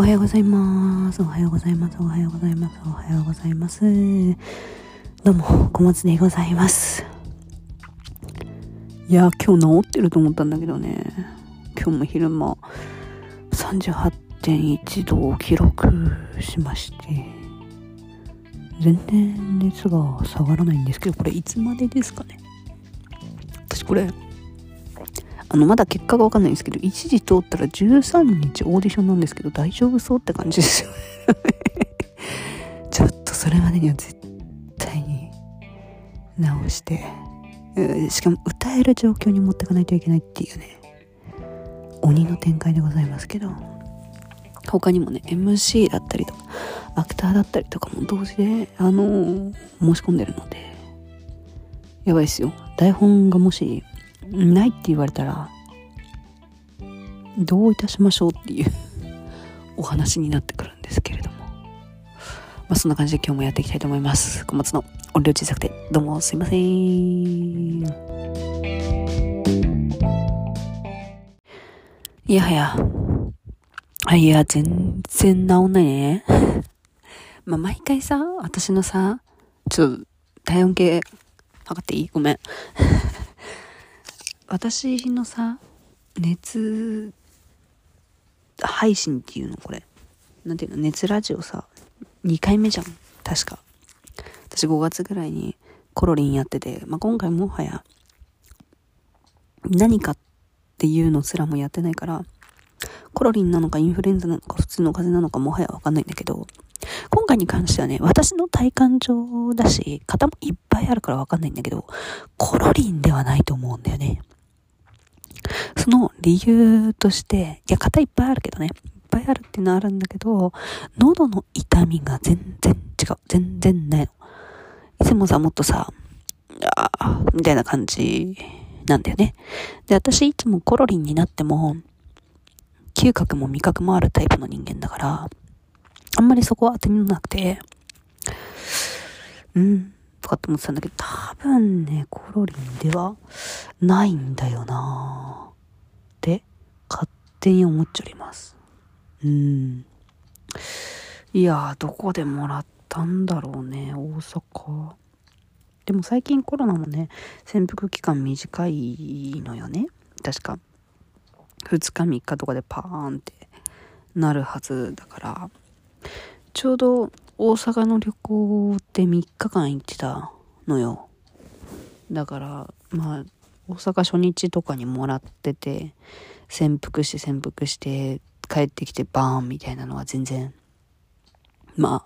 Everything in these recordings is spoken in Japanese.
おはようございます。おはようございます。おはようございます。おはようございます。どうも、小松でございます。いや、今日治ってると思ったんだけどね。今日も昼間、38.1度を記録しまして、全然熱が下がらないんですけど、これいつまでですかね。私これ、あの、まだ結果がわかんないんですけど、一時通ったら13日オーディションなんですけど、大丈夫そうって感じですよね。ちょっとそれまでには絶対に直して、しかも歌える状況に持ってかないといけないっていうね、鬼の展開でございますけど、他にもね、MC だったりとか、アクターだったりとかも同時で、あのー、申し込んでるので、やばいっすよ。台本がもしないって言われたらどういたしましょうっていう お話になってくるんですけれども。まあそんな感じで今日もやっていきたいと思います。小松の音量小さくてどうもすいません。いやはや。あいや全然治んないね。まあ毎回さ私のさちょっと体温計測っていい？ごめん。私のさ、熱配信っていうのこれ。なんていうの？熱ラジオさ、2回目じゃん。確か。私5月ぐらいにコロリンやってて、まあ、今回もはや、何かっていうのすらもやってないから、コロリンなのかインフルエンザなのか普通の風邪なのかもはやわかんないんだけど、今回に関してはね、私の体感上だし、型もいっぱいあるからわかんないんだけど、コロリンではないと思うんだよね。その理由として、いや、型いっぱいあるけどね。いっぱいあるっていうのはあるんだけど、喉の痛みが全然違う。全然ないの。いつもさ、もっとさ、ああ、みたいな感じなんだよね。で、私いつもコロリンになっても、嗅覚も味覚もあるタイプの人間だから、あんまりそこは当てになくて、うん、とかって思ってたんだけど、多分ね、コロリンではないんだよなって勝手に思っちゃいます。うん。いやどこでもらったんだろうね、大阪。でも最近コロナもね、潜伏期間短いのよね。確か。2日3日とかでパーンってなるはずだから、ちょうど大阪の旅行って3日間行ってたのよ。だから、まあ、大阪初日とかにもらってて、潜伏して潜伏して帰ってきてバーンみたいなのは全然、ま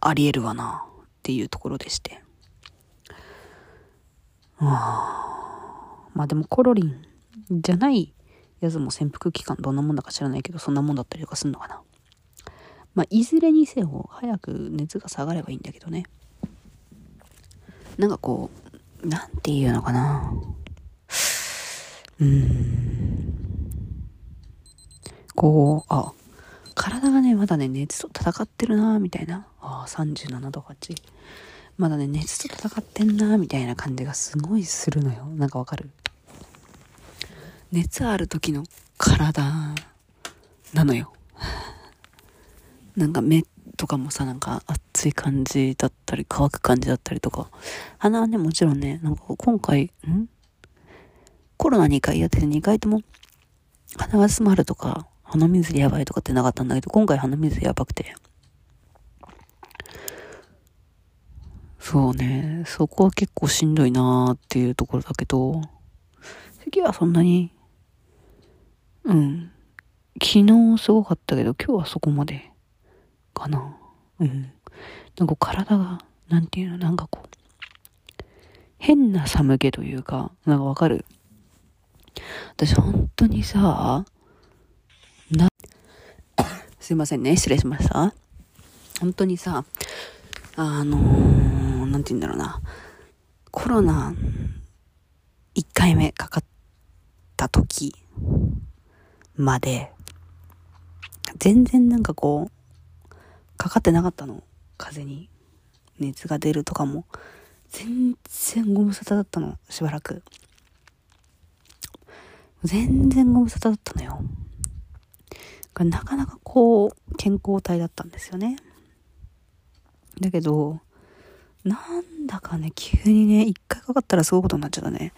あ、あり得るわなっていうところでして。あまあでもコロリンじゃないやつも潜伏期間どんなもんだか知らないけど、そんなもんだったりとかすんのかな。まあ、いずれにせよ、早く熱が下がればいいんだけどね。なんかこう、なんていうのかな。うん。こう、あ、体がね、まだね、熱と戦ってるなみたいな。ああ、37度8。まだね、熱と戦ってんなみたいな感じがすごいするのよ。なんかわかる？熱ある時の体なのよ。なんか目とかもさ、なんか熱い感じだったり、乾く感じだったりとか。鼻はね、もちろんね、なんか今回、ん？コロナ2回やってて2回とも鼻が詰まるとか、鼻水やばいとかってなかったんだけど、今回鼻水やばくて。そうね、そこは結構しんどいなーっていうところだけど、次はそんなに、うん。昨日すごかったけど、今日はそこまでかな。うん。なんか体が、なんていうの、なんかこう、変な寒気というか、なんかわかる？私本当にさ、な、すいませんね、失礼しました。本当にさ、あのー、なんて言うんだろうな、コロナ、1回目かかった時まで、全然なんかこう、かかってなかったの。風に。熱が出るとかも。全然ご無沙汰だったの。しばらく。全然ご無沙汰だったのよ。なかなかこう、健康体だったんですよね。だけど、なんだかね、急にね、一回かかったらすごいことになっちゃったね。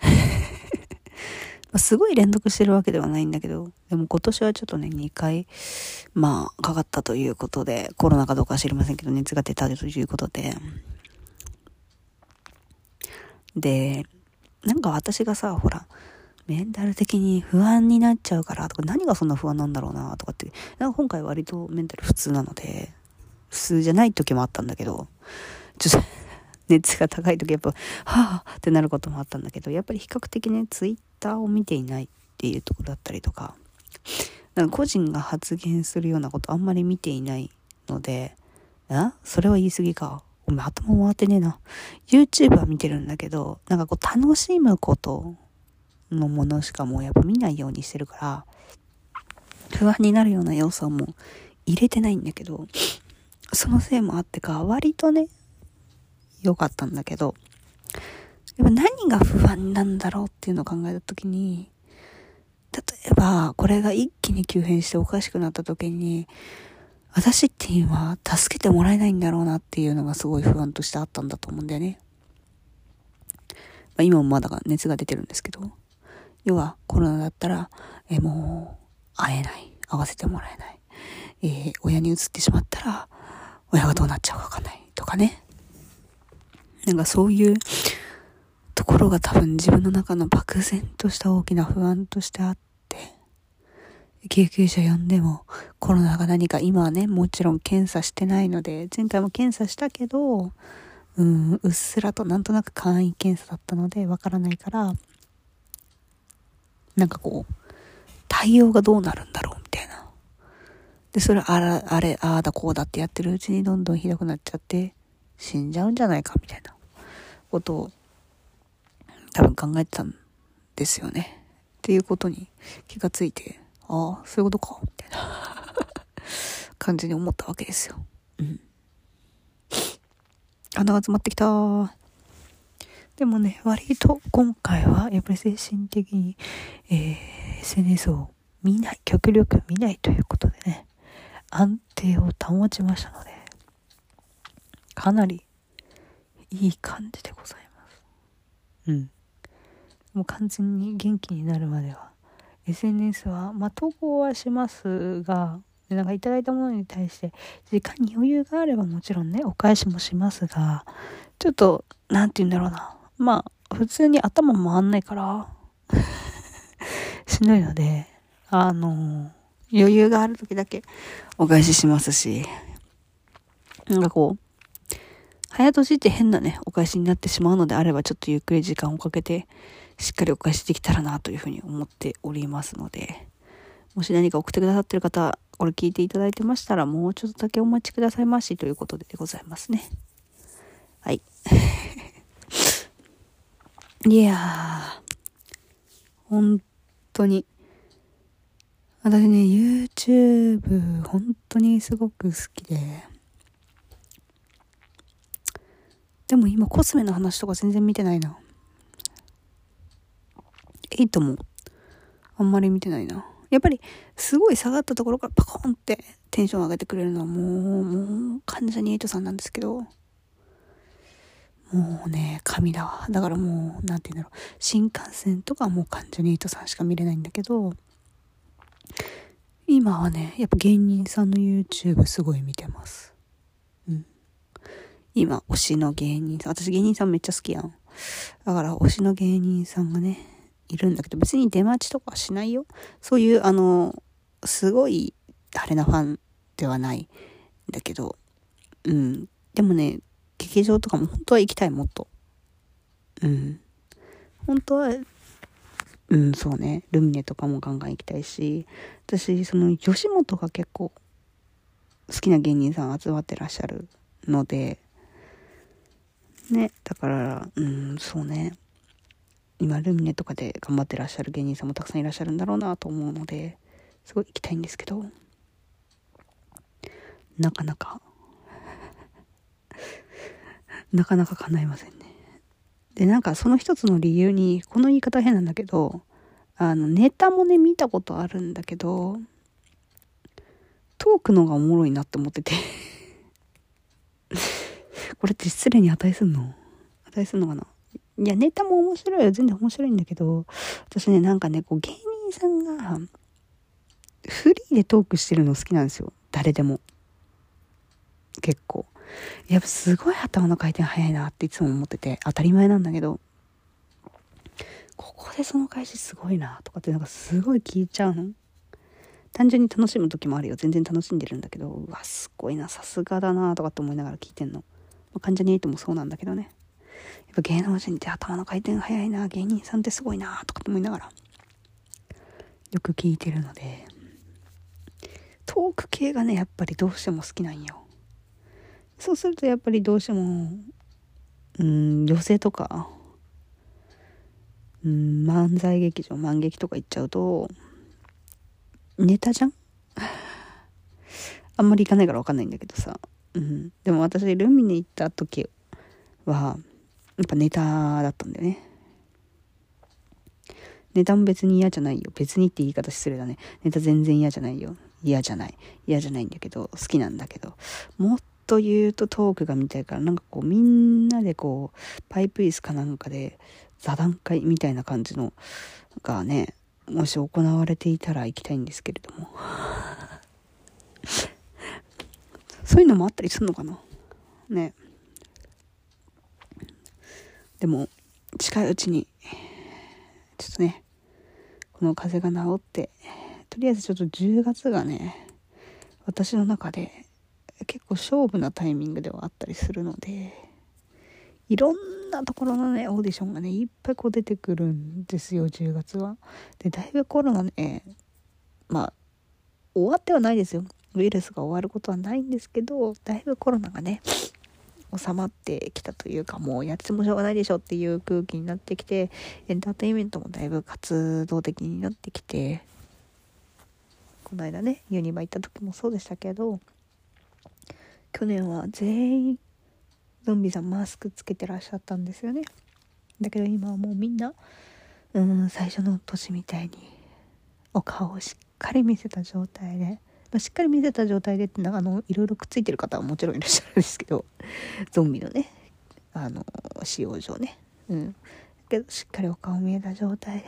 すごい連続してるわけではないんだけど、でも今年はちょっとね、2回、まあ、かかったということで、コロナかどうかは知りませんけど、熱が出たということで、で、なんか私がさ、ほら、メンタル的に不安になっちゃうからとか、何がそんな不安なんだろうなとかって、なんか今回割とメンタル普通なので、普通じゃない時もあったんだけど、ちょっと熱が高い時やっぱ、はぁってなることもあったんだけど、やっぱり比較的ね、ツイッターを見ていないっていうとこだったりとか、なんか個人が発言するようなことあんまり見ていないので、あ？それは言い過ぎか。ごめん、頭回ってねえな。YouTube は見てるんだけど、なんかこう楽しむことのものしかもうやっぱ見ないようにしてるから、不安になるような要素も入れてないんだけど、そのせいもあってか、割とね、良かったんだけど、やっぱ何が不安なんだろうっていうのを考えたときに、例えば、これが一気に急変しておかしくなった時に、私って今、助けてもらえないんだろうなっていうのがすごい不安としてあったんだと思うんだよね。まあ、今もまだ熱が出てるんですけど、要はコロナだったら、えもう、会えない。会わせてもらえない。えー、親に移ってしまったら、親がどうなっちゃうかわかんない。とかね。なんかそういうところが多分自分の中の漠然とした大きな不安としてあって、救急車呼んでもコロナが何か今はね、もちろん検査してないので、前回も検査したけど、うん、うっすらとなんとなく簡易検査だったのでわからないから、なんかこう、対応がどうなるんだろうみたいな。で、それあら、あれ、ああだこうだってやってるうちにどんどんひどくなっちゃって、死んじゃうんじゃないかみたいなことを多分考えてたんですよね。っていうことに気がついて、ああ、そういうことか、みたいな 感じに思ったわけですよ。うん。穴が詰まってきたでもね、割と今回はやっぱり精神的に、えー、SNS を見ない、極力見ないということでね、安定を保ちましたので、かなりいい感じでございます。うん。もう完全に元気になるまでは SNS は、まあ、投稿はしますがなんかいただいたものに対して時間に余裕があればもちろんねお返しもしますがちょっと何て言うんだろうなまあ普通に頭回んないから しんどいのであの余裕がある時だけお返ししますしなんかこう早年って変なね、お返しになってしまうのであれば、ちょっとゆっくり時間をかけて、しっかりお返しできたらなというふうに思っておりますので、もし何か送ってくださってる方、これ聞いていただいてましたら、もうちょっとだけお待ちくださいましということででございますね。はい。いやー、本当に、私ね、YouTube、本当にすごく好きで、でも今コスメの話とか全然見てないな。エイトもあんまり見てないな。やっぱりすごい下がったところからパコンってテンション上げてくれるのはもう、もう関ジャニエイトさんなんですけど、もうね、神だわ。だからもう、なんて言うんだろう。新幹線とかもう関ジャニエイトさんしか見れないんだけど、今はね、やっぱ芸人さんの YouTube すごい見てます。うん今、推しの芸人さん、私芸人さんめっちゃ好きやん。だから、推しの芸人さんがね、いるんだけど、別に出待ちとかしないよ。そういう、あの、すごい、あれなファンではないんだけど、うん。でもね、劇場とかも本当は行きたい、もっと。うん。本当は、うん、そうね。ルミネとかもガンガン行きたいし、私、その、吉本が結構、好きな芸人さん集まってらっしゃるので、ね、だから、うん、そうね。今、ルミネとかで頑張ってらっしゃる芸人さんもたくさんいらっしゃるんだろうなと思うので、すごい行きたいんですけど、なかなかなかなか叶いませんね。で、なんかその一つの理由に、この言い方変なんだけど、あの、ネタもね、見たことあるんだけど、トークのがおもろいなって思ってて これって失礼に値すんの？値すんのかな？いや、ネタも面白いよ。全然面白いんだけど、私ね、なんかね、こう、芸人さんが、フリーでトークしてるの好きなんですよ。誰でも。結構。やっぱすごい頭の回転早いなっていつも思ってて、当たり前なんだけど、ここでその返しすごいなとかってなんかすごい聞いちゃうの。単純に楽しむ時もあるよ。全然楽しんでるんだけど、うわ、すごいな、さすがだなとかって思いながら聞いてんの。まあ、関ジャニ∞もそうなんだけどね。やっぱ芸能人って頭の回転早いな、芸人さんってすごいなとかって思いながら、よく聞いてるので、トーク系がね、やっぱりどうしても好きなんよ。そうするとやっぱりどうしても、うん、女性とか、うん、漫才劇場、漫劇とか行っちゃうと、ネタじゃん？あんまり行かないから分かんないんだけどさ。うん。でも私、ルミネ行った時は、やっぱネタだったんだよね。ネタも別に嫌じゃないよ。別にって言い方失礼だね。ネタ全然嫌じゃないよ。嫌じゃない。嫌じゃないんだけど、好きなんだけど。もっと言うとトークが見たいから、なんかこうみんなでこう、パイプ椅子かなんかで座談会みたいな感じのがね、もし行われていたら行きたいんですけれども。そういうのもあったりするのかな？ね。でも、近いうちに、ちょっとね、この風邪が治って、とりあえずちょっと10月がね、私の中で結構勝負なタイミングではあったりするので、いろんなところのね、オーディションがね、いっぱいこう出てくるんですよ、10月は。で、だいぶコロナね、まあ、終わってはないですよ。ウイルスが終わることはないんですけど、だいぶコロナがね、収まってきたというかもうやってもしょうがないでしょっていう空気になってきてエンターテインメントもだいぶ活動的になってきてこの間ねユニバ行った時もそうでしたけど去年は全員ゾンビさんマスクつけてらっしゃったんですよね。だけど今はもうみんなうん最初の年みたいにお顔をしっかり見せた状態でまあ、しっかり見せた状態でってあのいろいろくっついてる方はもちろんいらっしゃるんですけど ゾンビのねあの使用上ね。うん。けどしっかりお顔見えた状態で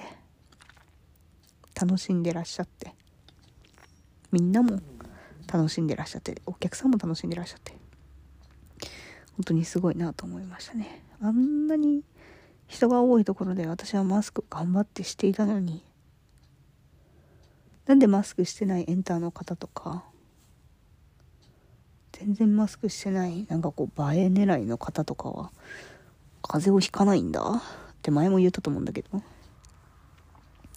楽しんでらっしゃってみんなも楽しんでらっしゃってお客さんも楽しんでらっしゃって。本当にすごいなと思いましたね。あんなに人が多いところで私はマスク頑張ってしていたのに。なんでマスクしてないエンターの方とか全然マスクしてないなんかこう映え狙いの方とかは風邪をひかないんだって前も言ったと思うんだけど。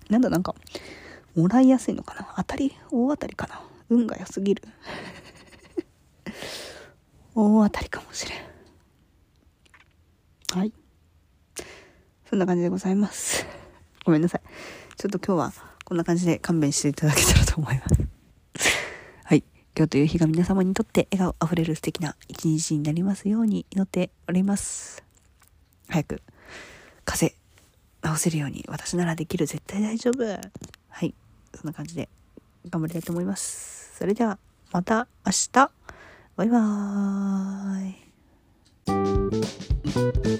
なんだなんかもらいやすいのかな？当たり大当たりかな？運が良すぎる 大当たりかもしれんはいそんな感じでございます ごめんなさいちょっと今日はこんな感じで勘弁していただけたらと思います。はい。今日という日が皆様にとって笑顔あふれる素敵な一日になりますように祈っております。早く、風邪治せるように私ならできる絶対大丈夫。はい。そんな感じで頑張りたいと思います。それでは、また明日。バイバーイ。